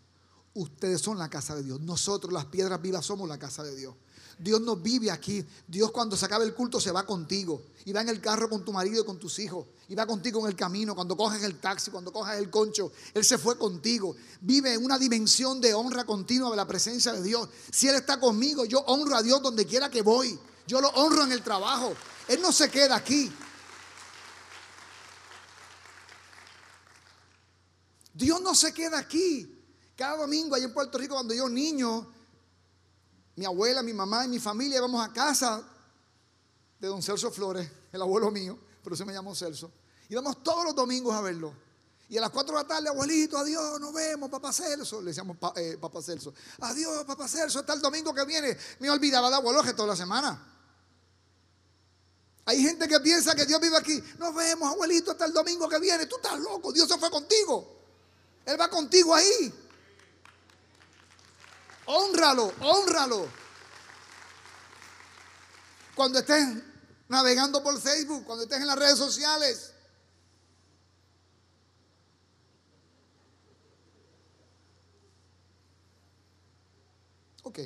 Ustedes son la casa de Dios. Nosotros, las piedras vivas, somos la casa de Dios. Dios no vive aquí. Dios cuando se acabe el culto se va contigo. Y va en el carro con tu marido y con tus hijos. Y va contigo en el camino. Cuando coges el taxi, cuando coges el concho. Él se fue contigo. Vive en una dimensión de honra continua de la presencia de Dios. Si Él está conmigo, yo honro a Dios donde quiera que voy. Yo lo honro en el trabajo. Él no se queda aquí. Dios no se queda aquí. Cada domingo allá en Puerto Rico, cuando yo niño, mi abuela, mi mamá y mi familia íbamos a casa de don Celso Flores, el abuelo mío, pero se me llamó Celso. Íbamos todos los domingos a verlo. Y a las 4 de la tarde, abuelito, adiós, nos vemos, papá Celso. Le decíamos eh, papá Celso. Adiós, papá Celso, hasta el domingo que viene. Me olvidaba de abuelo que toda la semana. Hay gente que piensa que Dios vive aquí. Nos vemos, abuelito, hasta el domingo que viene. Tú estás loco, Dios se fue contigo. Él va contigo ahí. Honralo, honralo. Cuando estés navegando por Facebook, cuando estés en las redes sociales. Ok.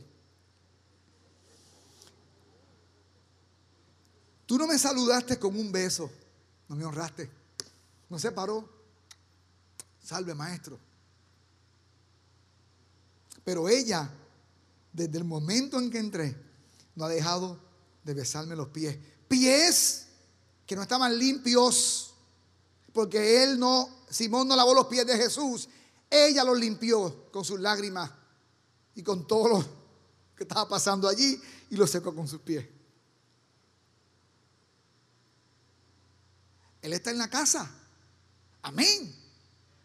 Tú no me saludaste con un beso, no me honraste, no se paró. Salve, maestro. Pero ella, desde el momento en que entré, no ha dejado de besarme los pies. Pies que no estaban limpios, porque él no, Simón no lavó los pies de Jesús, ella los limpió con sus lágrimas y con todo lo que estaba pasando allí y lo secó con sus pies. Él está en la casa. Amén.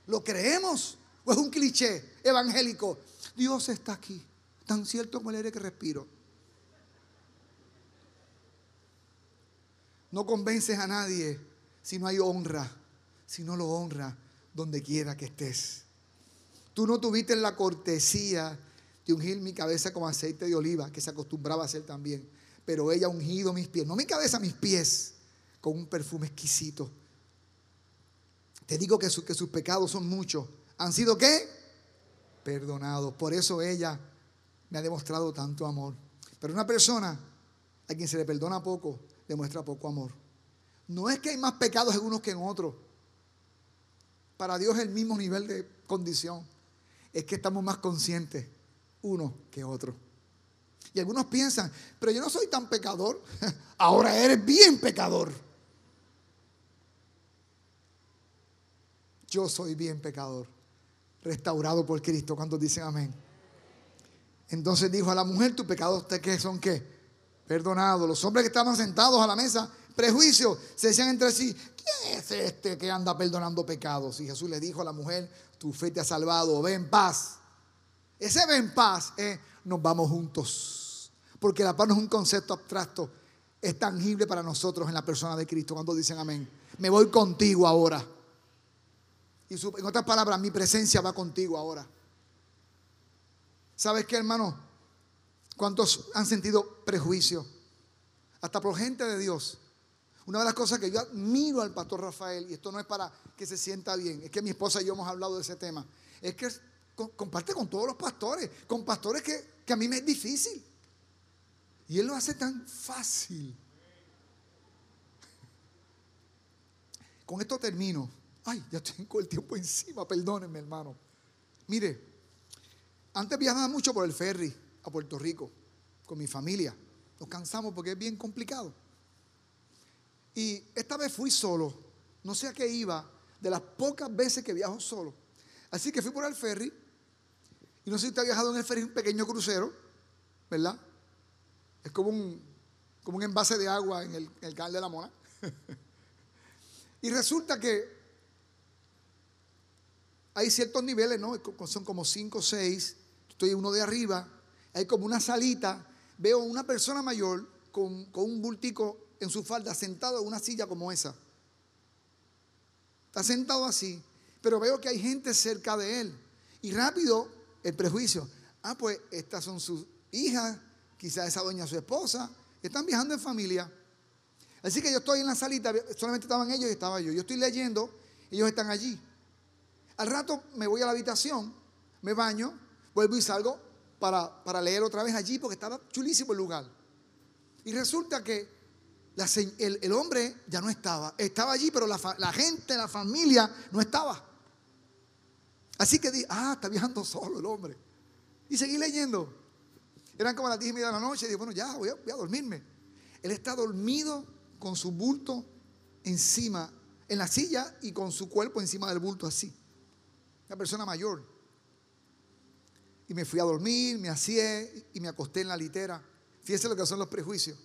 ¿Lo creemos? ¿O es un cliché evangélico? Dios está aquí, tan cierto como el aire que respiro. No convences a nadie si no hay honra, si no lo honra donde quiera que estés. Tú no tuviste la cortesía de ungir mi cabeza con aceite de oliva, que se acostumbraba a hacer también. Pero ella ha ungido mis pies, no mi cabeza, mis pies, con un perfume exquisito. Te digo que, que sus pecados son muchos. ¿Han sido qué? Perdonados. Por eso ella me ha demostrado tanto amor. Pero una persona a quien se le perdona poco, demuestra poco amor. No es que hay más pecados en unos que en otros. Para Dios es el mismo nivel de condición. Es que estamos más conscientes uno que otro. Y algunos piensan, pero yo no soy tan pecador. *laughs* Ahora eres bien pecador. Yo soy bien pecador, restaurado por Cristo. ¿Cuántos dicen amén? Entonces dijo a la mujer, tus pecados qué son qué? perdonado. Los hombres que estaban sentados a la mesa, prejuicio, se decían entre sí, ¿quién es este que anda perdonando pecados? Y Jesús le dijo a la mujer, tu fe te ha salvado, ve en paz. Ese ve en paz es, nos vamos juntos. Porque la paz no es un concepto abstracto, es tangible para nosotros en la persona de Cristo. Cuando dicen amén, me voy contigo ahora. Y en otras palabras, mi presencia va contigo ahora. ¿Sabes qué, hermano? ¿Cuántos han sentido prejuicio? Hasta por gente de Dios. Una de las cosas que yo admiro al pastor Rafael, y esto no es para que se sienta bien, es que mi esposa y yo hemos hablado de ese tema, es que comparte con todos los pastores, con pastores que, que a mí me es difícil. Y él lo hace tan fácil. Con esto termino. Ay, ya tengo el tiempo encima, perdónenme hermano. Mire, antes viajaba mucho por el ferry a Puerto Rico con mi familia. Nos cansamos porque es bien complicado. Y esta vez fui solo. No sé a qué iba, de las pocas veces que viajo solo. Así que fui por el ferry. Y no sé si usted ha viajado en el ferry, un pequeño crucero, ¿verdad? Es como un, como un envase de agua en el, el canal de la Mona. *laughs* y resulta que hay ciertos niveles, ¿no? Son como cinco o seis. Estoy uno de arriba hay como una salita, veo una persona mayor con, un bultico en su falda sentado en una silla como esa. Está sentado así, pero veo que hay gente cerca de él. Y rápido el prejuicio. Ah, pues estas son sus hijas, quizás esa doña su esposa. Están viajando en familia. Así que yo estoy en la salita, solamente estaban ellos y estaba yo. Yo estoy leyendo, ellos están allí. Al rato me voy a la habitación, me baño, vuelvo y salgo para, leer otra vez allí porque estaba chulísimo el lugar. Y resulta que el, hombre ya no estaba. Estaba allí, pero la, la, gente, la familia no estaba. Así que dije, ah, está viajando solo el hombre. Y seguí leyendo. Eran como las 10 y media de la noche. Y dije, bueno, ya, voy a dormirme. Él está dormido con su bulto encima, en la silla y con su cuerpo encima del bulto así. Una persona mayor. Y me fui a dormir, me hacía y me acosté en la litera. Fíjese lo que son los prejuicios.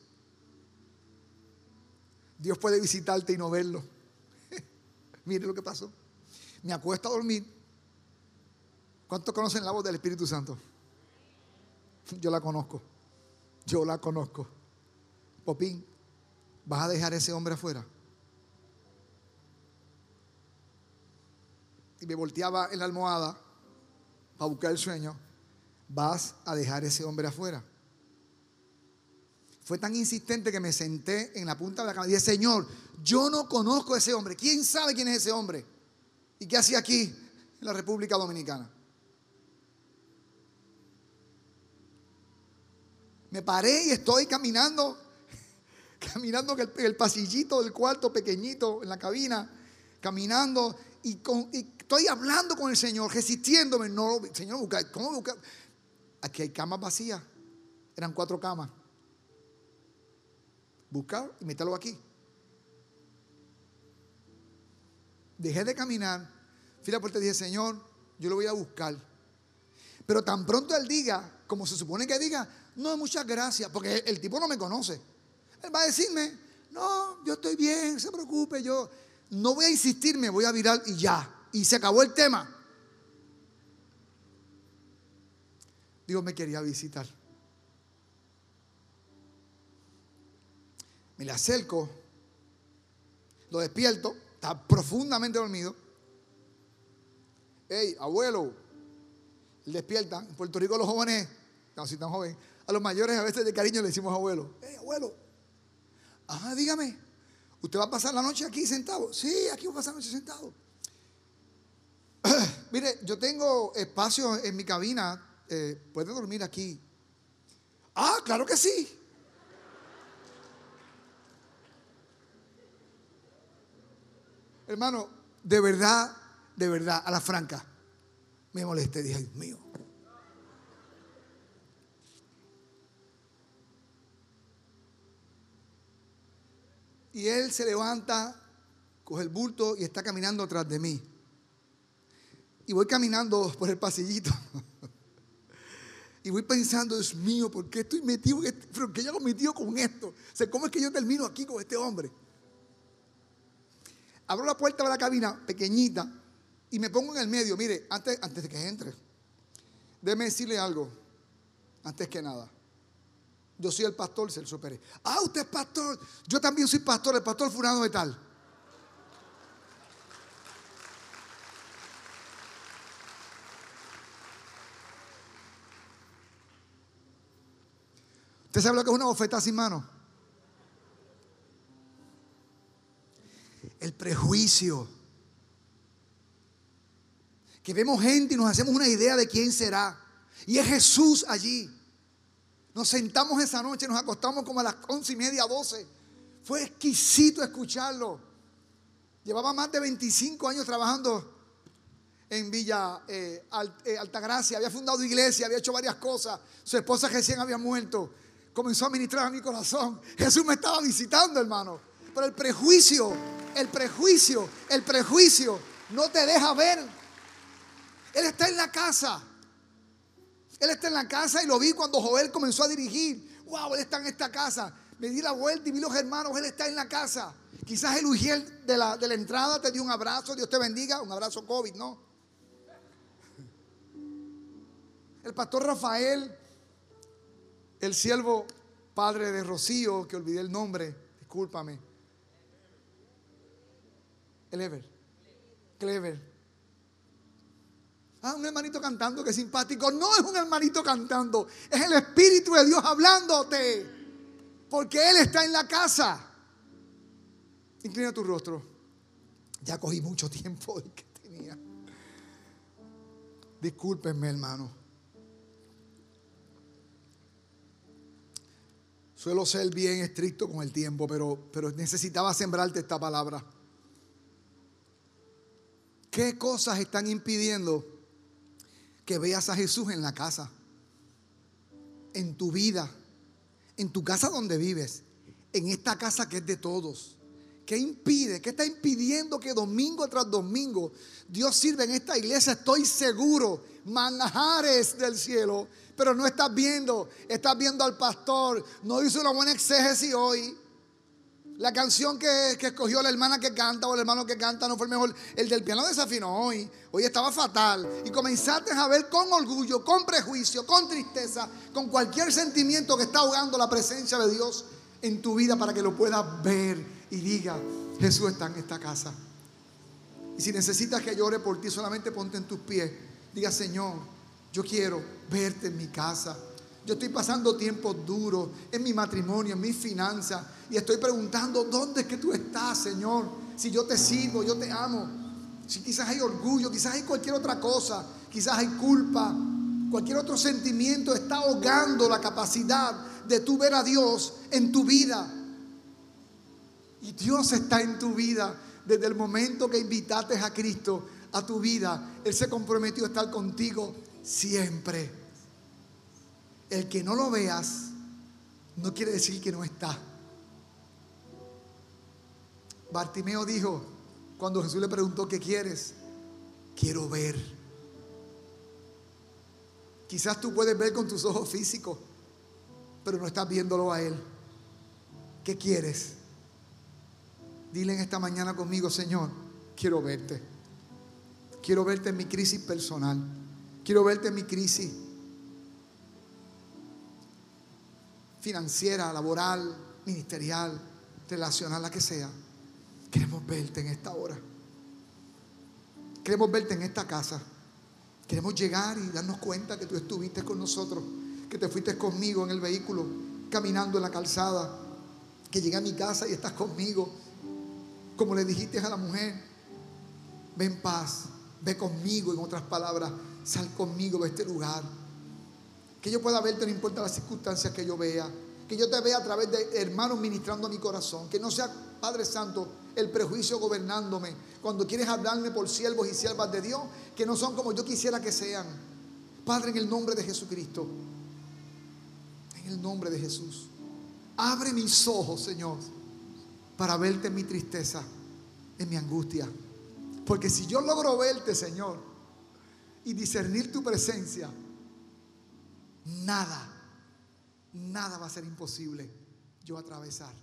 Dios puede visitarte y no verlo. *laughs* Mire lo que pasó. Me acuesto a dormir. ¿Cuántos conocen la voz del Espíritu Santo? Yo la conozco. Yo la conozco. Popín, ¿vas a dejar a ese hombre afuera? Y me volteaba en la almohada para buscar el sueño vas a dejar ese hombre afuera. Fue tan insistente que me senté en la punta de la cama y dije, Señor, yo no conozco a ese hombre. ¿Quién sabe quién es ese hombre? ¿Y qué hacía aquí en la República Dominicana? Me paré y estoy caminando, *laughs* caminando en el, pasillito del cuarto pequeñito, en la cabina, caminando y, con, estoy hablando con el Señor, resistiéndome. No, Señor, ¿cómo buscar? Aquí hay camas vacías. Eran cuatro camas. Buscar y meterlo aquí. Dejé de caminar. Fui a la puerta y dije, Señor, yo lo voy a buscar. Pero tan pronto él diga, como se supone que diga, no, muchas gracias, porque el, tipo no me conoce. Él va a decirme, no, yo estoy bien, se preocupe, yo no voy a insistir, me voy a virar y ya. Y se acabó el tema. Dios me quería visitar. Me le acerco, lo despierto, está profundamente dormido. Hey, abuelo, él despierta. En Puerto Rico los jóvenes, no, si tan joven, a los mayores a veces de cariño le decimos abuelo. Hey, abuelo. Ajá, dígame. ¿Usted va a pasar la noche aquí sentado? Sí, aquí voy a pasar la noche sentado. *clears throat* Mire, yo tengo espacio en mi cabina. Eh, ¿Puede dormir aquí? Ah, claro que sí. Hermano, de verdad, de verdad, a la franca, me molesté. Dije, Dios mío. Y él se levanta, coge el bulto y está caminando atrás de mí. Y voy caminando por el pasillito. y voy pensando, Dios mío, ¿por qué estoy metido? ¿Pero qué yo hago metido con esto? O ¿cómo es que yo termino aquí con este hombre? Abro la puerta de la cabina, pequeñita, y me pongo en el medio. Mire, antes, antes de que entre, déjeme decirle algo, antes que nada. Yo soy el pastor Celso Pérez. Ah, usted es pastor. Yo también soy pastor, el pastor Furano de tal. ¿Usted sabe lo que es una bofeta sin mano? El prejuicio. Que vemos gente y nos hacemos una idea de quién será. Y es Jesús allí. Nos sentamos esa noche, nos acostamos como a las once y media, doce. Fue exquisito escucharlo. Llevaba más de 25 años trabajando en Villa eh, eh, Altagracia. Había fundado iglesia, había hecho varias cosas. Su esposa recién había muerto. Comenzó a ministrar a mi corazón. Jesús me estaba visitando, hermano. Pero el prejuicio, el prejuicio, el prejuicio no te deja ver. Él está en la casa. Él está en la casa y lo vi cuando Joel comenzó a dirigir. Wow, él está en esta casa. Me di la vuelta y vi los hermanos, él está en la casa. Quizás el Ujiel de la, de la entrada te dio un abrazo, Dios te bendiga, un abrazo COVID, ¿no? El pastor Rafael, el siervo padre de Rocío, que olvidé el nombre, discúlpame. El Ever. Clever. Ah, un hermanito cantando que simpático. No es un hermanito cantando, es el Espíritu de Dios hablándote. Porque Él está en la casa. Inclina tu rostro. Ya cogí mucho tiempo del que tenía. Discúlpenme, hermano. Suelo ser bien estricto con el tiempo, pero, pero necesitaba sembrarte esta palabra. ¿Qué cosas están impidiendo que veas a Jesús en la casa, en tu vida, en tu casa donde vives, en esta casa que es de todos. ¿Qué impide? ¿Qué está impidiendo que domingo tras domingo Dios sirva en esta iglesia? Estoy seguro, manjares del cielo, pero no estás viendo, estás viendo al pastor, no hizo una buena exégesis hoy. La canción que, escogió la hermana que canta o el hermano que canta no fue el mejor. El del piano desafinó hoy. Hoy estaba fatal. Y comenzaste a ver con orgullo, con prejuicio, con tristeza, con cualquier sentimiento que está ahogando la presencia de Dios en tu vida para que lo puedas ver y diga, Jesús está en esta casa. Y si necesitas que llore por ti, solamente ponte en tus pies. Diga, Señor, yo quiero verte en mi casa. Yo estoy pasando tiempos duros en mi matrimonio, en mi finanzas. Y estoy preguntando, ¿dónde es que tú estás, Señor? Si yo te sirvo, yo te amo. Si quizás hay orgullo, quizás hay cualquier otra cosa, quizás hay culpa, cualquier otro sentimiento está ahogando la capacidad de tú ver a Dios en tu vida. Y Dios está en tu vida desde el momento que invitaste a Cristo a tu vida. Él se comprometió a estar contigo siempre. El que no lo veas no quiere decir que no está. Bartimeo dijo, cuando Jesús le preguntó, ¿qué quieres? Quiero ver. Quizás tú puedes ver con tus ojos físicos, pero no estás viéndolo a Él. ¿Qué quieres? Dile en esta mañana conmigo, Señor, quiero verte. Quiero verte en mi crisis personal. Quiero verte en mi crisis financiera, laboral, ministerial, relacional, la que sea. Queremos verte en esta hora. Queremos verte en esta casa. Queremos llegar y darnos cuenta que tú estuviste con nosotros, que te fuiste conmigo en el vehículo, caminando en la calzada, que llegué a mi casa y estás conmigo. Como le dijiste a la mujer, ven paz, ve conmigo, en otras palabras, sal conmigo de este lugar. Que yo pueda verte, no importa las circunstancias que yo vea. Que yo te vea a través de hermanos ministrando a mi corazón. Que no sea, Padre Santo, el prejuicio gobernándome. Cuando quieres hablarme por siervos y siervas de Dios, que no son como yo quisiera que sean. Padre, en el nombre de Jesucristo. En el nombre de Jesús. Abre mis ojos, Señor, para verte en mi tristeza, en mi angustia. Porque si yo logro verte, Señor, y discernir tu presencia, nada, nada va a ser imposible yo atravesar.